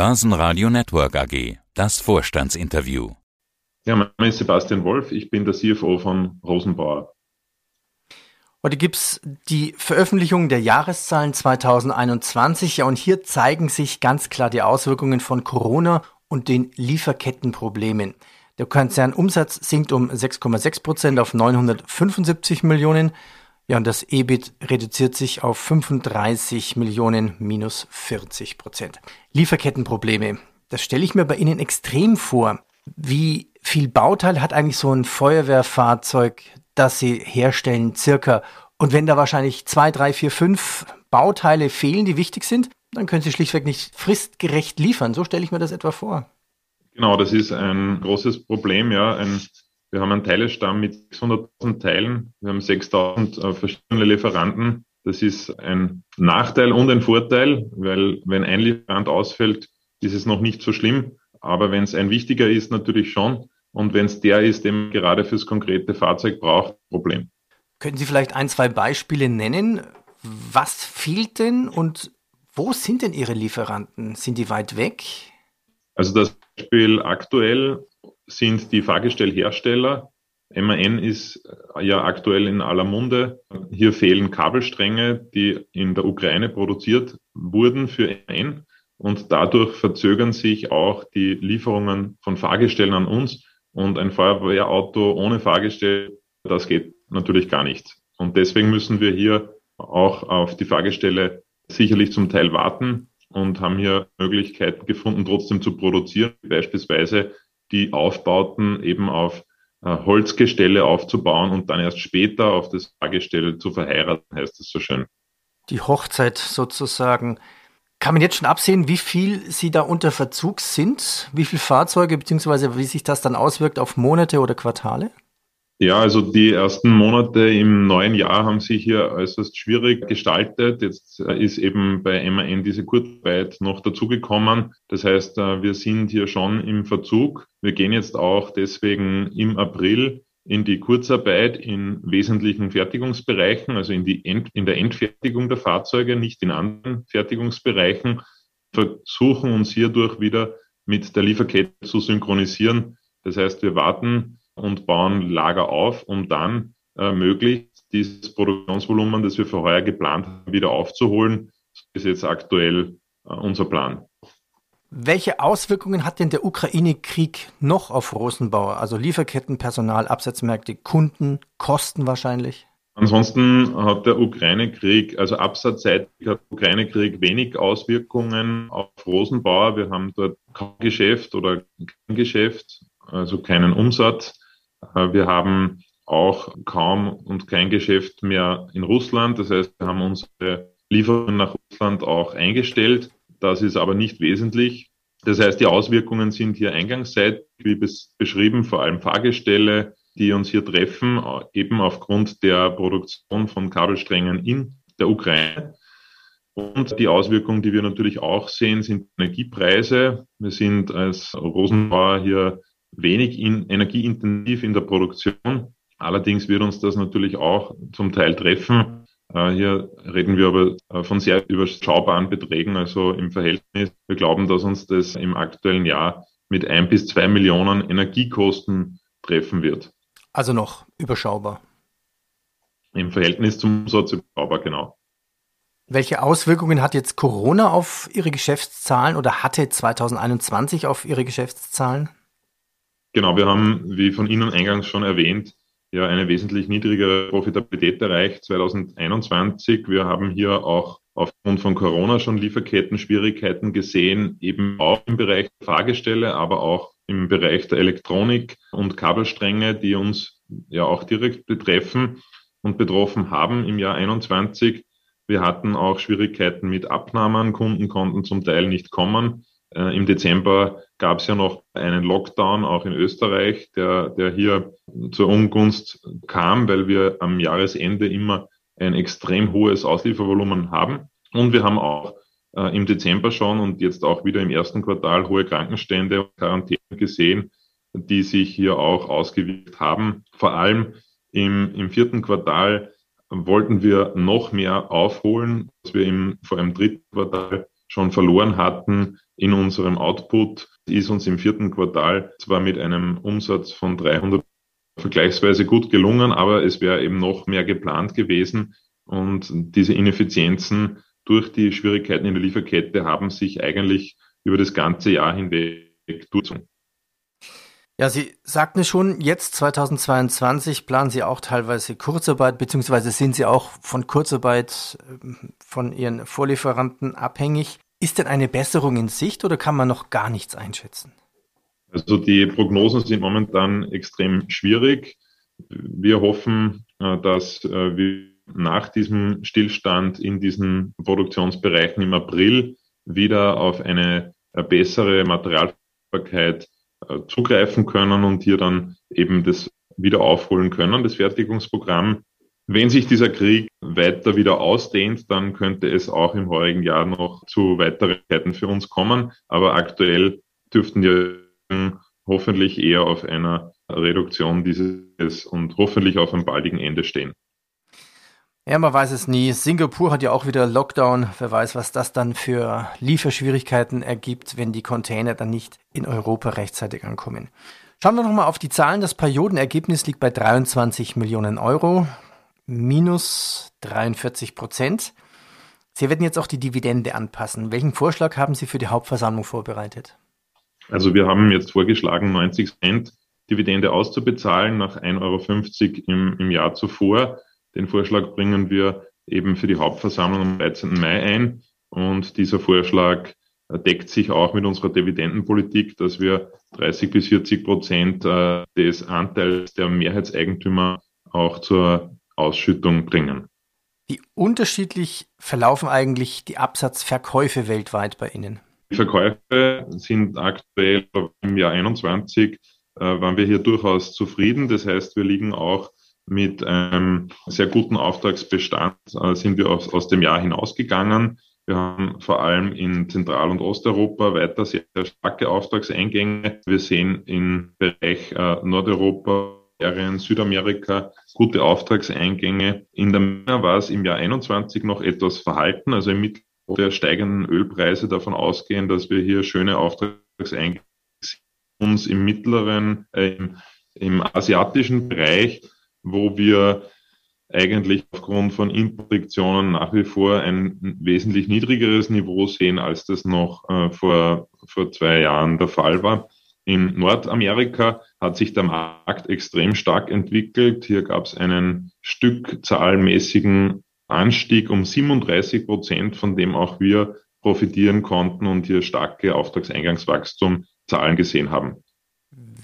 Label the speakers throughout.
Speaker 1: Börsenradio Network AG. Das Vorstandsinterview.
Speaker 2: Ja, mein Name ist Sebastian Wolf. Ich bin der CFO von Rosenbauer.
Speaker 3: Heute gibt es die Veröffentlichung der Jahreszahlen 2021. Ja, und hier zeigen sich ganz klar die Auswirkungen von Corona und den Lieferkettenproblemen. Der Konzernumsatz sinkt um 6,6 Prozent auf 975 Millionen. Ja, und das EBIT reduziert sich auf 35 Millionen minus 40 Prozent. Lieferkettenprobleme. Das stelle ich mir bei Ihnen extrem vor. Wie viel Bauteil hat eigentlich so ein Feuerwehrfahrzeug, das Sie herstellen, circa? Und wenn da wahrscheinlich zwei, drei, vier, fünf Bauteile fehlen, die wichtig sind, dann können Sie schlichtweg nicht fristgerecht liefern. So stelle ich mir das etwa vor.
Speaker 2: Genau, das ist ein großes Problem, ja. Ein wir haben einen Teilestamm mit 600.000 Teilen. Wir haben 6.000 äh, verschiedene Lieferanten. Das ist ein Nachteil und ein Vorteil, weil wenn ein Lieferant ausfällt, ist es noch nicht so schlimm. Aber wenn es ein wichtiger ist, natürlich schon. Und wenn es der ist, den man gerade fürs konkrete Fahrzeug braucht, Problem.
Speaker 3: Können Sie vielleicht ein, zwei Beispiele nennen? Was fehlt denn und wo sind denn Ihre Lieferanten? Sind die weit weg?
Speaker 2: Also das Beispiel aktuell sind die Fahrgestellhersteller. MAN ist äh, ja aktuell in aller Munde. Hier fehlen Kabelstränge, die in der Ukraine produziert wurden für MAN. Und dadurch verzögern sich auch die Lieferungen von Fahrgestellen an uns. Und ein Feuerwehrauto ohne Fahrgestell, das geht natürlich gar nicht. Und deswegen müssen wir hier auch auf die Fahrgestelle sicherlich zum Teil warten und haben hier Möglichkeiten gefunden, trotzdem zu produzieren. Beispielsweise die Aufbauten eben auf äh, Holzgestelle aufzubauen und dann erst später auf das Fahrgestell zu verheiraten, heißt es so schön.
Speaker 3: Die Hochzeit sozusagen. Kann man jetzt schon absehen, wie viel Sie da unter Verzug sind? Wie viele Fahrzeuge, beziehungsweise wie sich das dann auswirkt auf Monate oder Quartale?
Speaker 2: Ja, also die ersten Monate im neuen Jahr haben sich hier äußerst schwierig gestaltet. Jetzt äh, ist eben bei MAN diese Kurzarbeit noch dazugekommen. Das heißt, äh, wir sind hier schon im Verzug. Wir gehen jetzt auch deswegen im April in die Kurzarbeit in wesentlichen Fertigungsbereichen, also in, die End, in der Endfertigung der Fahrzeuge, nicht in anderen Fertigungsbereichen, versuchen uns hierdurch wieder mit der Lieferkette zu synchronisieren. Das heißt, wir warten und bauen Lager auf, um dann äh, möglichst dieses Produktionsvolumen, das wir für heuer geplant haben, wieder aufzuholen. Das ist jetzt aktuell äh, unser Plan.
Speaker 3: Welche Auswirkungen hat denn der Ukraine-Krieg noch auf Rosenbauer? Also Lieferketten, Personal, Absatzmärkte, Kunden, Kosten wahrscheinlich?
Speaker 2: Ansonsten hat der Ukraine-Krieg, also absatzseitig hat der Ukraine-Krieg wenig Auswirkungen auf Rosenbauer. Wir haben dort kein Geschäft oder kein Geschäft, also keinen Umsatz. Äh, wir haben auch kaum und kein Geschäft mehr in Russland. Das heißt, wir haben unsere Lieferungen nach Russland auch eingestellt. Das ist aber nicht wesentlich. Das heißt, die Auswirkungen sind hier eingangsseitig, wie beschrieben, vor allem Fahrgestelle, die uns hier treffen, eben aufgrund der Produktion von Kabelsträngen in der Ukraine. Und die Auswirkungen, die wir natürlich auch sehen, sind Energiepreise. Wir sind als Rosenbauer hier wenig in, energieintensiv in der Produktion. Allerdings wird uns das natürlich auch zum Teil treffen. Äh, hier reden wir aber äh, von sehr überschaubaren Beträgen, also im Verhältnis. Wir glauben, dass uns das im aktuellen Jahr mit ein bis zwei Millionen Energiekosten treffen wird.
Speaker 3: Also noch überschaubar.
Speaker 2: Im Verhältnis zum Umsatz überschaubar, genau.
Speaker 3: Welche Auswirkungen hat jetzt Corona auf Ihre Geschäftszahlen oder hatte 2021 auf Ihre Geschäftszahlen?
Speaker 2: Genau, wir haben, wie von Ihnen eingangs schon erwähnt, ja eine wesentlich niedrigere Profitabilität erreicht 2021. Wir haben hier auch aufgrund von Corona schon Lieferketten-Schwierigkeiten gesehen, eben auch im Bereich der Fahrgestelle, aber auch im Bereich der Elektronik und Kabelstränge, die uns ja auch direkt betreffen und betroffen haben im Jahr 21. Wir hatten auch Schwierigkeiten mit Abnahmen. Kunden konnten zum Teil nicht kommen. Äh, Im Dezember gab es ja noch einen Lockdown auch in Österreich, der, der hier zur Ungunst kam, weil wir am Jahresende immer ein extrem hohes Ausliefervolumen haben. Und wir haben auch äh, im Dezember schon und jetzt auch wieder im ersten Quartal hohe Krankenstände und Quarantäne gesehen, die sich hier auch ausgewirkt haben. Vor allem im, im vierten Quartal wollten wir noch mehr aufholen, was wir im, vor allem dritten Quartal schon verloren hatten in unserem Output, ist uns im vierten Quartal zwar mit einem Umsatz von 300 vergleichsweise gut gelungen, aber es wäre eben noch mehr geplant gewesen und diese Ineffizienzen durch die Schwierigkeiten in der Lieferkette haben sich eigentlich über das ganze Jahr hinweg durchgezogen.
Speaker 3: Ja, Sie sagten schon, jetzt 2022 planen Sie auch teilweise Kurzarbeit, beziehungsweise sind Sie auch von Kurzarbeit ähm, von Ihren Vorlieferanten abhängig. Ist denn eine Besserung in Sicht oder kann man noch gar nichts einschätzen?
Speaker 2: Also die Prognosen sind momentan extrem schwierig. Wir hoffen, äh, dass äh, wir nach diesem Stillstand in diesen Produktionsbereichen im April wieder auf eine äh, bessere Materialverfügbarkeit zugreifen können und hier dann eben das wieder aufholen können, das Fertigungsprogramm. Wenn sich dieser Krieg weiter wieder ausdehnt, dann könnte es auch im heurigen Jahr noch zu weiteren Zeiten für uns kommen. Aber aktuell dürften wir hoffentlich eher auf einer Reduktion dieses und hoffentlich auf einem baldigen Ende stehen.
Speaker 3: Ja, man weiß es nie. Singapur hat ja auch wieder Lockdown. Wer weiß, was das dann für Lieferschwierigkeiten ergibt, wenn die Container dann nicht in Europa rechtzeitig ankommen. Schauen wir nochmal auf die Zahlen. Das Periodenergebnis liegt bei 23 Millionen Euro, minus 43 Prozent. Sie werden jetzt auch die Dividende anpassen. Welchen Vorschlag haben Sie für die Hauptversammlung vorbereitet?
Speaker 2: Also wir haben jetzt vorgeschlagen, 90 Cent Dividende auszubezahlen nach 1,50 Euro im, im Jahr zuvor. Den Vorschlag bringen wir eben für die Hauptversammlung am 13. Mai ein. Und dieser Vorschlag deckt sich auch mit unserer Dividendenpolitik, dass wir 30 bis 40 Prozent äh, des Anteils der Mehrheitseigentümer auch zur Ausschüttung bringen.
Speaker 3: Wie unterschiedlich verlaufen eigentlich die Absatzverkäufe weltweit bei Ihnen?
Speaker 2: Die Verkäufe sind aktuell im Jahr 21, äh, waren wir hier durchaus zufrieden. Das heißt, wir liegen auch mit einem sehr guten Auftragsbestand äh, sind wir aus, aus dem Jahr hinausgegangen. Wir haben vor allem in Zentral- und Osteuropa weiter sehr, starke Auftragseingänge. Wir sehen im Bereich äh, Nordeuropa, Südamerika gute Auftragseingänge. In der MENA war es im Jahr 21 noch etwas verhalten, also im Mittel der steigenden Ölpreise davon ausgehen, dass wir hier schöne Auftragseingänge uns im mittleren, äh, im, im asiatischen Bereich wo wir eigentlich aufgrund von Importrestriktionen nach wie vor ein wesentlich niedrigeres Niveau sehen, als das noch äh, vor, vor zwei Jahren der Fall war. In Nordamerika hat sich der Markt extrem stark entwickelt. Hier gab es einen stückzahlmäßigen Anstieg um 37 Prozent, von dem auch wir profitieren konnten und hier starke Auftragseingangswachstum Zahlen gesehen haben.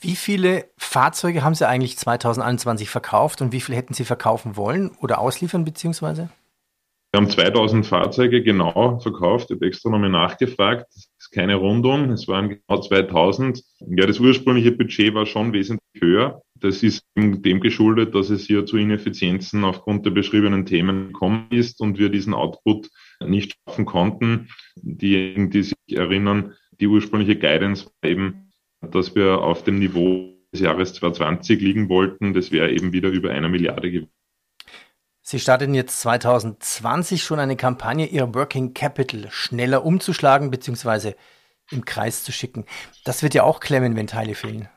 Speaker 3: Wie viele Fahrzeuge haben Sie eigentlich 2021 verkauft und wie viele hätten Sie verkaufen wollen oder ausliefern beziehungsweise?
Speaker 2: Wir haben 2000 Fahrzeuge genau verkauft. Ich habe extra nochmal nachgefragt. Das ist keine Rundung. Es waren genau 2000. Ja, das ursprüngliche Budget war schon wesentlich höher. Das ist dem geschuldet, dass es hier zu Ineffizienzen aufgrund der beschriebenen Themen gekommen ist und wir diesen Output nicht schaffen konnten. Diejenigen, die sich erinnern, die ursprüngliche Guidance war eben dass wir auf dem Niveau des Jahres 2020 liegen wollten. Das wäre eben wieder über einer Milliarde gewesen.
Speaker 3: Sie starten jetzt 2020 schon eine Kampagne, Ihr Working Capital schneller umzuschlagen bzw. im Kreis zu schicken. Das wird ja auch klemmen, wenn Teile fehlen.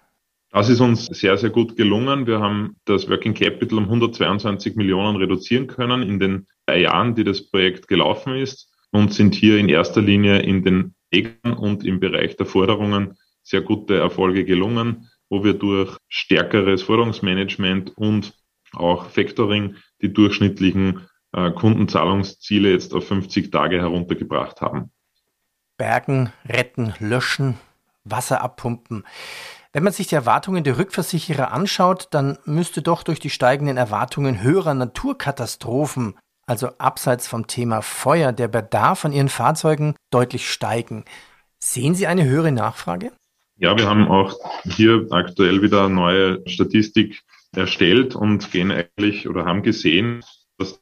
Speaker 2: Das ist uns sehr, sehr gut gelungen. Wir haben das Working Capital um 122 Millionen reduzieren können in den drei Jahren, die das Projekt gelaufen ist und sind hier in erster Linie in den Ecken und im Bereich der Forderungen sehr gute Erfolge gelungen, wo wir durch stärkeres Forderungsmanagement und auch Factoring die durchschnittlichen äh, Kundenzahlungsziele jetzt auf 50 Tage heruntergebracht haben.
Speaker 3: Bergen, retten, löschen, Wasser abpumpen. Wenn man sich die Erwartungen der Rückversicherer anschaut, dann müsste doch durch die steigenden Erwartungen höherer Naturkatastrophen, also abseits vom Thema Feuer, der Bedarf an ihren Fahrzeugen deutlich steigen. Sehen Sie eine höhere Nachfrage?
Speaker 2: Ja, wir haben auch hier aktuell wieder neue Statistik erstellt und gehen eigentlich oder haben gesehen, dass der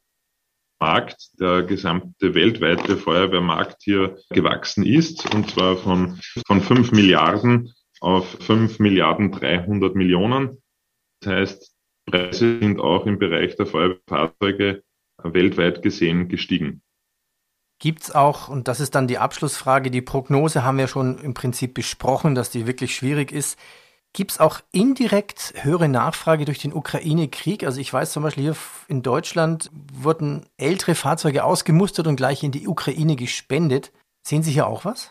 Speaker 2: Markt, der gesamte weltweite Feuerwehrmarkt hier gewachsen ist und zwar von, von 5 Milliarden auf 5 Milliarden 300 Millionen. Das heißt, Preise sind auch im Bereich der Feuerwehrfahrzeuge weltweit gesehen gestiegen.
Speaker 3: Gibt es auch, und das ist dann die Abschlussfrage, die Prognose haben wir schon im Prinzip besprochen, dass die wirklich schwierig ist. Gibt es auch indirekt höhere Nachfrage durch den Ukraine-Krieg? Also ich weiß zum Beispiel hier in Deutschland wurden ältere Fahrzeuge ausgemustert und gleich in die Ukraine gespendet. Sehen Sie hier auch was?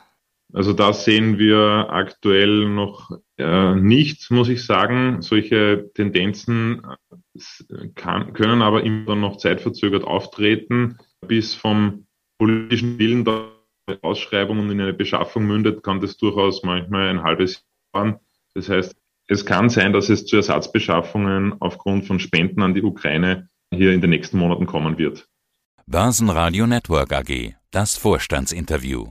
Speaker 2: Also da sehen wir aktuell noch äh, nicht, muss ich sagen. Solche Tendenzen äh, kann, können aber immer noch zeitverzögert auftreten. Bis vom politischen Willen der Ausschreibung und in eine Beschaffung mündet, kann das durchaus manchmal ein halbes Jahr dauern. Das heißt, es kann sein, dass es zu Ersatzbeschaffungen aufgrund von Spenden an die Ukraine hier in den nächsten Monaten kommen wird.
Speaker 1: Börsenradio Network AG, das Vorstandsinterview.